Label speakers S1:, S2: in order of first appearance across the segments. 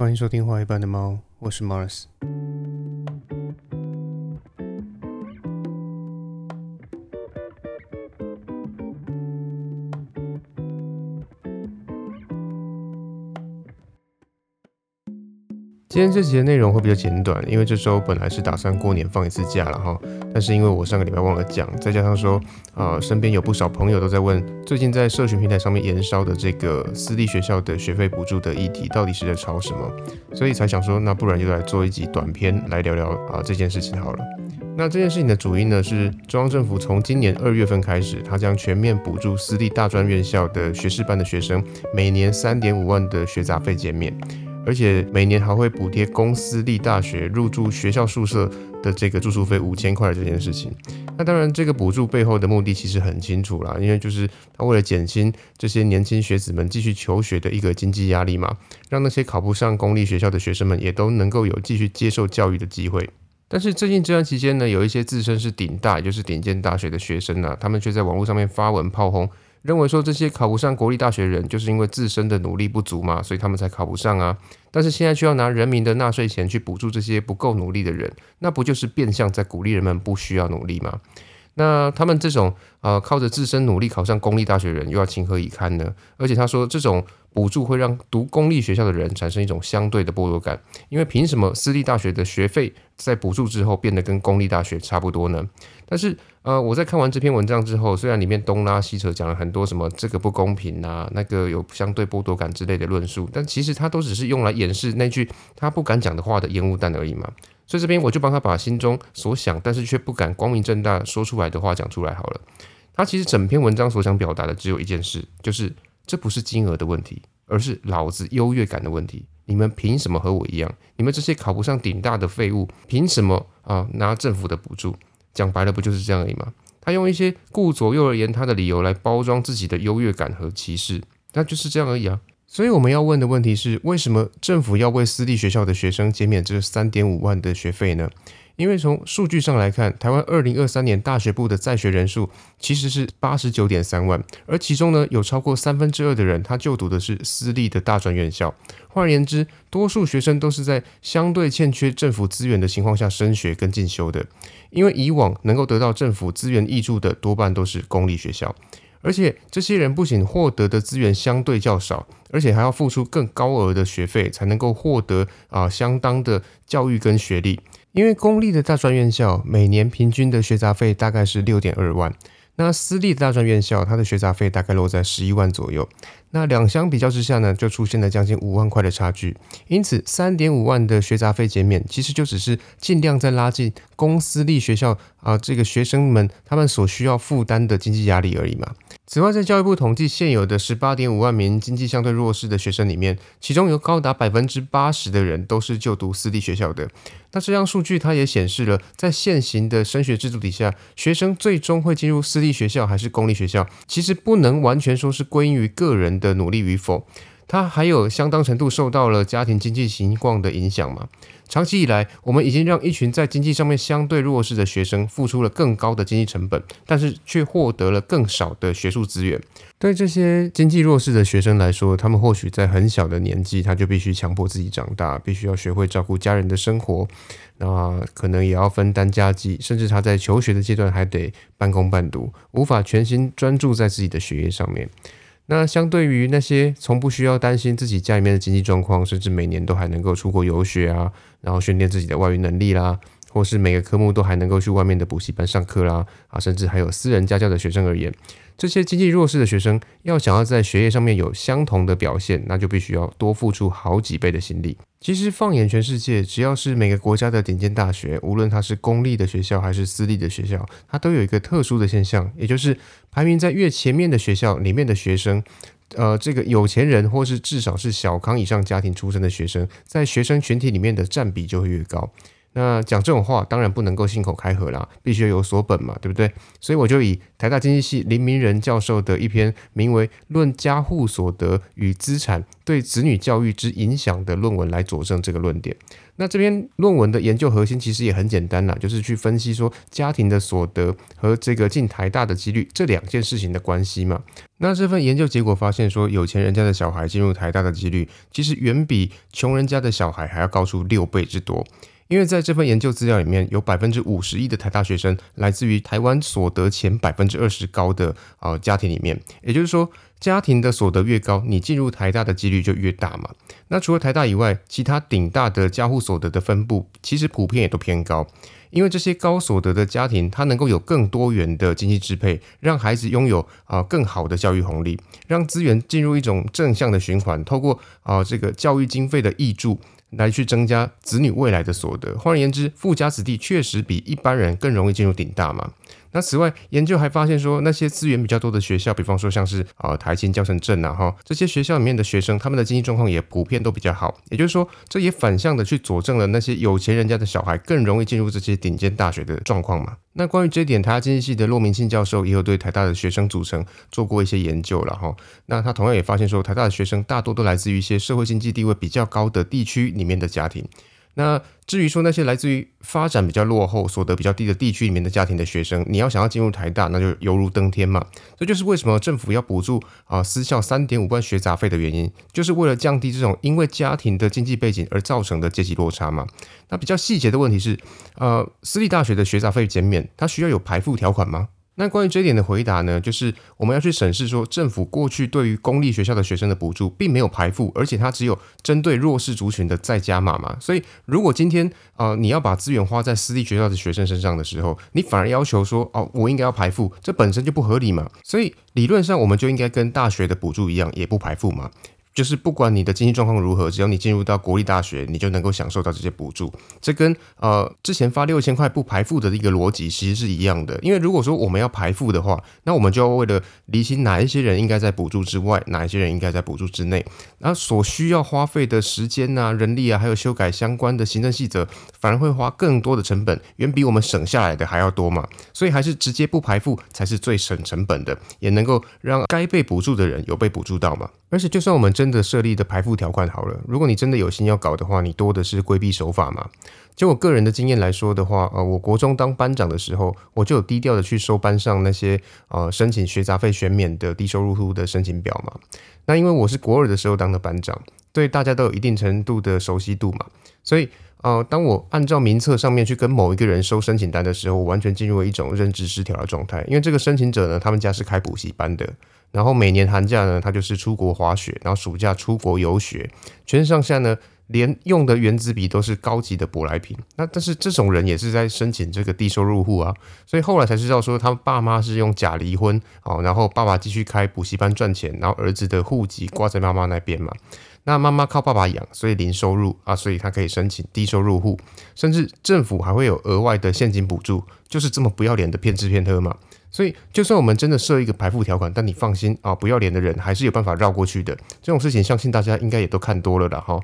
S1: 欢迎收听画一般的猫，我是 Mars。今天这集的内容会比较简短，因为这周本来是打算过年放一次假了哈，但是因为我上个礼拜忘了讲，再加上说，呃，身边有不少朋友都在问，最近在社群平台上面延烧的这个私立学校的学费补助的议题，到底是在吵什么，所以才想说，那不然就来做一集短片来聊聊啊这件事情好了。那这件事情的主因呢，是中央政府从今年二月份开始，它将全面补助私立大专院校的学士班的学生每年三点五万的学杂费减免。而且每年还会补贴公私立大学入住学校宿舍的这个住宿费五千块这件事情。那当然，这个补助背后的目的其实很清楚啦，因为就是他为了减轻这些年轻学子们继续求学的一个经济压力嘛，让那些考不上公立学校的学生们也都能够有继续接受教育的机会。但是最近这段期间呢，有一些自称是顶大，也就是顶尖大学的学生呢，他们却在网络上面发文炮轰。认为说这些考不上国立大学人，就是因为自身的努力不足嘛，所以他们才考不上啊。但是现在却要拿人民的纳税钱去补助这些不够努力的人，那不就是变相在鼓励人们不需要努力吗？那他们这种呃靠着自身努力考上公立大学的人，又要情何以堪呢？而且他说这种。补助会让读公立学校的人产生一种相对的剥夺感，因为凭什么私立大学的学费在补助之后变得跟公立大学差不多呢？但是，呃，我在看完这篇文章之后，虽然里面东拉西扯讲了很多什么这个不公平啊，那个有相对剥夺感之类的论述，但其实他都只是用来掩饰那句他不敢讲的话的烟雾弹而已嘛。所以这边我就帮他把心中所想，但是却不敢光明正大说出来的话讲出来好了。他其实整篇文章所想表达的只有一件事，就是。这不是金额的问题，而是老子优越感的问题。你们凭什么和我一样？你们这些考不上顶大的废物，凭什么啊拿政府的补助？讲白了，不就是这样而已吗？他用一些顾左右而言他的理由来包装自己的优越感和歧视，那就是这样而已啊。所以我们要问的问题是：为什么政府要为私立学校的学生减免这三点五万的学费呢？因为从数据上来看，台湾二零二三年大学部的在学人数其实是八十九点三万，而其中呢有超过三分之二的人他就读的是私立的大专院校。换而言之，多数学生都是在相对欠缺政府资源的情况下升学跟进修的。因为以往能够得到政府资源益助的多半都是公立学校，而且这些人不仅获得的资源相对较少，而且还要付出更高额的学费才能够获得啊相当的教育跟学历。因为公立的大专院校每年平均的学杂费大概是六点二万，那私立的大专院校它的学杂费大概落在十一万左右，那两相比较之下呢，就出现了将近五万块的差距。因此，三点五万的学杂费减免，其实就只是尽量在拉近公私立学校啊这个学生们他们所需要负担的经济压力而已嘛。此外，在教育部统计现有的十八点五万名经济相对弱势的学生里面，其中有高达百分之八十的人都是就读私立学校的。那这张数据它也显示了，在现行的升学制度底下，学生最终会进入私立学校还是公立学校，其实不能完全说是归因于个人的努力与否。它还有相当程度受到了家庭经济情况的影响嘛？长期以来，我们已经让一群在经济上面相对弱势的学生付出了更高的经济成本，但是却获得了更少的学术资源。对这些经济弱势的学生来说，他们或许在很小的年纪，他就必须强迫自己长大，必须要学会照顾家人的生活，那可能也要分担家计，甚至他在求学的阶段还得半工半读，无法全心专注在自己的学业上面。那相对于那些从不需要担心自己家里面的经济状况，甚至每年都还能够出国游学啊，然后训练自己的外语能力啦，或是每个科目都还能够去外面的补习班上课啦，啊，甚至还有私人家教的学生而言。这些经济弱势的学生要想要在学业上面有相同的表现，那就必须要多付出好几倍的心力。其实放眼全世界，只要是每个国家的顶尖大学，无论它是公立的学校还是私立的学校，它都有一个特殊的现象，也就是排名在越前面的学校里面的学生，呃，这个有钱人或是至少是小康以上家庭出身的学生，在学生群体里面的占比就会越高。那讲这种话当然不能够信口开河啦，必须有所本嘛，对不对？所以我就以台大经济系林明仁教授的一篇名为《论家户所得与资产对子女教育之影响》的论文来佐证这个论点。那这篇论文的研究核心其实也很简单啦，就是去分析说家庭的所得和这个进台大的几率这两件事情的关系嘛。那这份研究结果发现说，有钱人家的小孩进入台大的几率，其实远比穷人家的小孩还要高出六倍之多。因为在这份研究资料里面，有百分之五十一的台大学生来自于台湾所得前百分之二十高的呃家庭里面，也就是说，家庭的所得越高，你进入台大的几率就越大嘛。那除了台大以外，其他顶大的家户所得的分布，其实普遍也都偏高。因为这些高所得的家庭，它能够有更多元的经济支配，让孩子拥有啊更好的教育红利，让资源进入一种正向的循环，透过啊这个教育经费的益助。来去增加子女未来的所得。换而言之，富家子弟确实比一般人更容易进入顶大嘛。那此外，研究还发现说，那些资源比较多的学校，比方说像是啊台新、教城镇啊哈，这些学校里面的学生，他们的经济状况也普遍都比较好。也就是说，这也反向的去佐证了那些有钱人家的小孩更容易进入这些顶尖大学的状况嘛。那关于这一点，台大经济系的骆明庆教授也有对台大的学生组成做过一些研究了哈。那他同样也发现说，台大的学生大多都来自于一些社会经济地位比较高的地区里面的家庭。那至于说那些来自于发展比较落后、所得比较低的地区里面的家庭的学生，你要想要进入台大，那就犹如登天嘛。这就是为什么政府要补助啊私校三点五万学杂费的原因，就是为了降低这种因为家庭的经济背景而造成的阶级落差嘛。那比较细节的问题是，呃，私立大学的学杂费减免，它需要有排付条款吗？那关于这一点的回答呢，就是我们要去审视说，政府过去对于公立学校的学生的补助并没有排付，而且它只有针对弱势族群的再加码嘛。所以，如果今天啊你要把资源花在私立学校的学生身上的时候，你反而要求说哦我应该要排付，这本身就不合理嘛。所以理论上我们就应该跟大学的补助一样，也不排付嘛。就是不管你的经济状况如何，只要你进入到国立大学，你就能够享受到这些补助。这跟呃之前发六千块不排付的一个逻辑其实是一样的。因为如果说我们要排付的话，那我们就要为了厘清哪一些人应该在补助之外，哪一些人应该在补助之内，那所需要花费的时间啊、人力啊，还有修改相关的行政细则，反而会花更多的成本，远比我们省下来的还要多嘛。所以还是直接不排付才是最省成本的，也能够让该被补助的人有被补助到嘛。而且就算我们真的设立的排付条款好了，如果你真的有心要搞的话，你多的是规避手法嘛。就我个人的经验来说的话，呃，我国中当班长的时候，我就有低调的去收班上那些呃申请学杂费选免的低收入户的申请表嘛。那因为我是国二的时候当的班长，对大家都有一定程度的熟悉度嘛，所以呃，当我按照名册上面去跟某一个人收申请单的时候，我完全进入了一种认知失调的状态。因为这个申请者呢，他们家是开补习班的。然后每年寒假呢，他就是出国滑雪，然后暑假出国游学，全上下呢，连用的原子笔都是高级的舶来品。那但是这种人也是在申请这个低收入户啊，所以后来才知道说，他爸妈是用假离婚哦，然后爸爸继续开补习班赚钱，然后儿子的户籍挂在妈妈那边嘛。那妈妈靠爸爸养，所以零收入啊，所以他可以申请低收入户，甚至政府还会有额外的现金补助，就是这么不要脸的骗吃骗喝嘛。所以，就算我们真的设一个排付条款，但你放心啊，不要脸的人还是有办法绕过去的。这种事情，相信大家应该也都看多了了哈。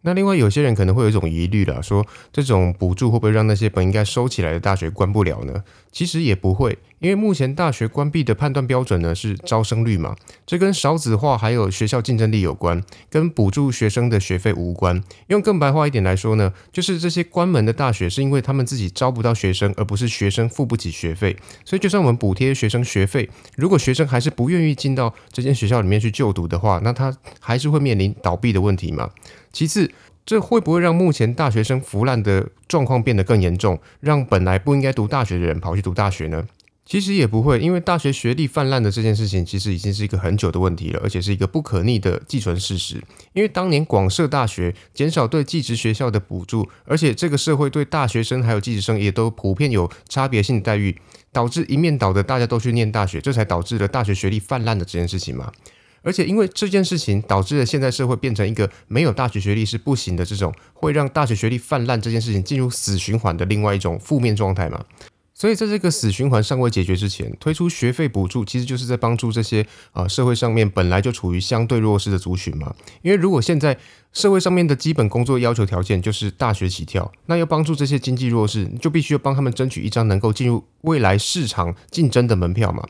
S1: 那另外有些人可能会有一种疑虑了，说这种补助会不会让那些本应该收起来的大学关不了呢？其实也不会，因为目前大学关闭的判断标准呢是招生率嘛，这跟少子化还有学校竞争力有关，跟补助学生的学费无关。用更白话一点来说呢，就是这些关门的大学是因为他们自己招不到学生，而不是学生付不起学费。所以就算我们补贴学生学费，如果学生还是不愿意进到这间学校里面去就读的话，那他还是会面临倒闭的问题嘛。其次，这会不会让目前大学生腐烂的状况变得更严重，让本来不应该读大学的人跑去读大学呢？其实也不会，因为大学学历泛滥的这件事情，其实已经是一个很久的问题了，而且是一个不可逆的既存事实。因为当年广设大学，减少对寄职学校的补助，而且这个社会对大学生还有寄职生也都普遍有差别性待遇，导致一面倒的大家都去念大学，这才导致了大学学历泛滥的这件事情嘛。而且因为这件事情导致了现在社会变成一个没有大学学历是不行的这种，会让大学学历泛滥这件事情进入死循环的另外一种负面状态嘛。所以在这个死循环尚未解决之前，推出学费补助，其实就是在帮助这些啊社会上面本来就处于相对弱势的族群嘛。因为如果现在社会上面的基本工作要求条件就是大学起跳，那要帮助这些经济弱势，就必须要帮他们争取一张能够进入未来市场竞争的门票嘛。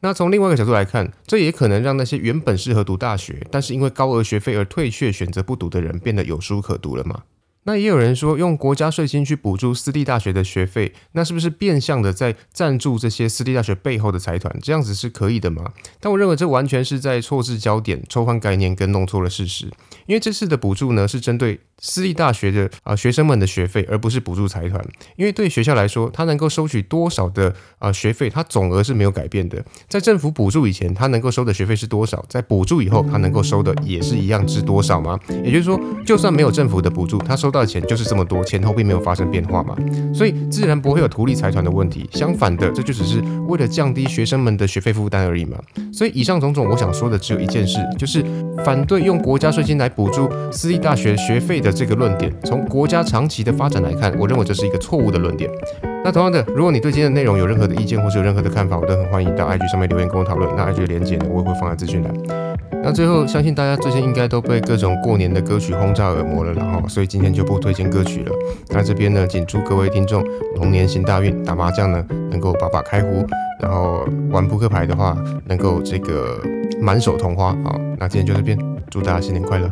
S1: 那从另外一个角度来看，这也可能让那些原本适合读大学，但是因为高额学费而退却、选择不读的人，变得有书可读了嘛？那也有人说，用国家税金去补助私立大学的学费，那是不是变相的在赞助这些私立大学背后的财团？这样子是可以的吗？但我认为这完全是在错置焦点、抽换概念跟弄错了事实。因为这次的补助呢，是针对私立大学的啊学生们的学费，而不是补助财团。因为对学校来说，它能够收取多少的啊学费，它总额是没有改变的。在政府补助以前，它能够收的学费是多少？在补助以后，它能够收的也是一样是多少吗？也就是说，就算没有政府的补助，它收。到到钱就是这么多，前后并没有发生变化嘛，所以自然不会有图利财团的问题。相反的，这就只是为了降低学生们的学费负担而已嘛。所以以上种种，我想说的只有一件事，就是反对用国家税金来补助私立大学学费的这个论点。从国家长期的发展来看，我认为这是一个错误的论点。那同样的，如果你对今天的内容有任何的意见或是有任何的看法，我都很欢迎到 IG 上面留言跟我讨论。那 IG 的连接呢，我也会放在资讯栏。那最后，相信大家最近应该都被各种过年的歌曲轰炸耳膜了，然后，所以今天就不推荐歌曲了。那这边呢，仅祝各位听众龙年行大运，打麻将呢能够把把开胡，然后玩扑克牌的话能够这个满手同花。好，那今天就这边，祝大家新年快乐。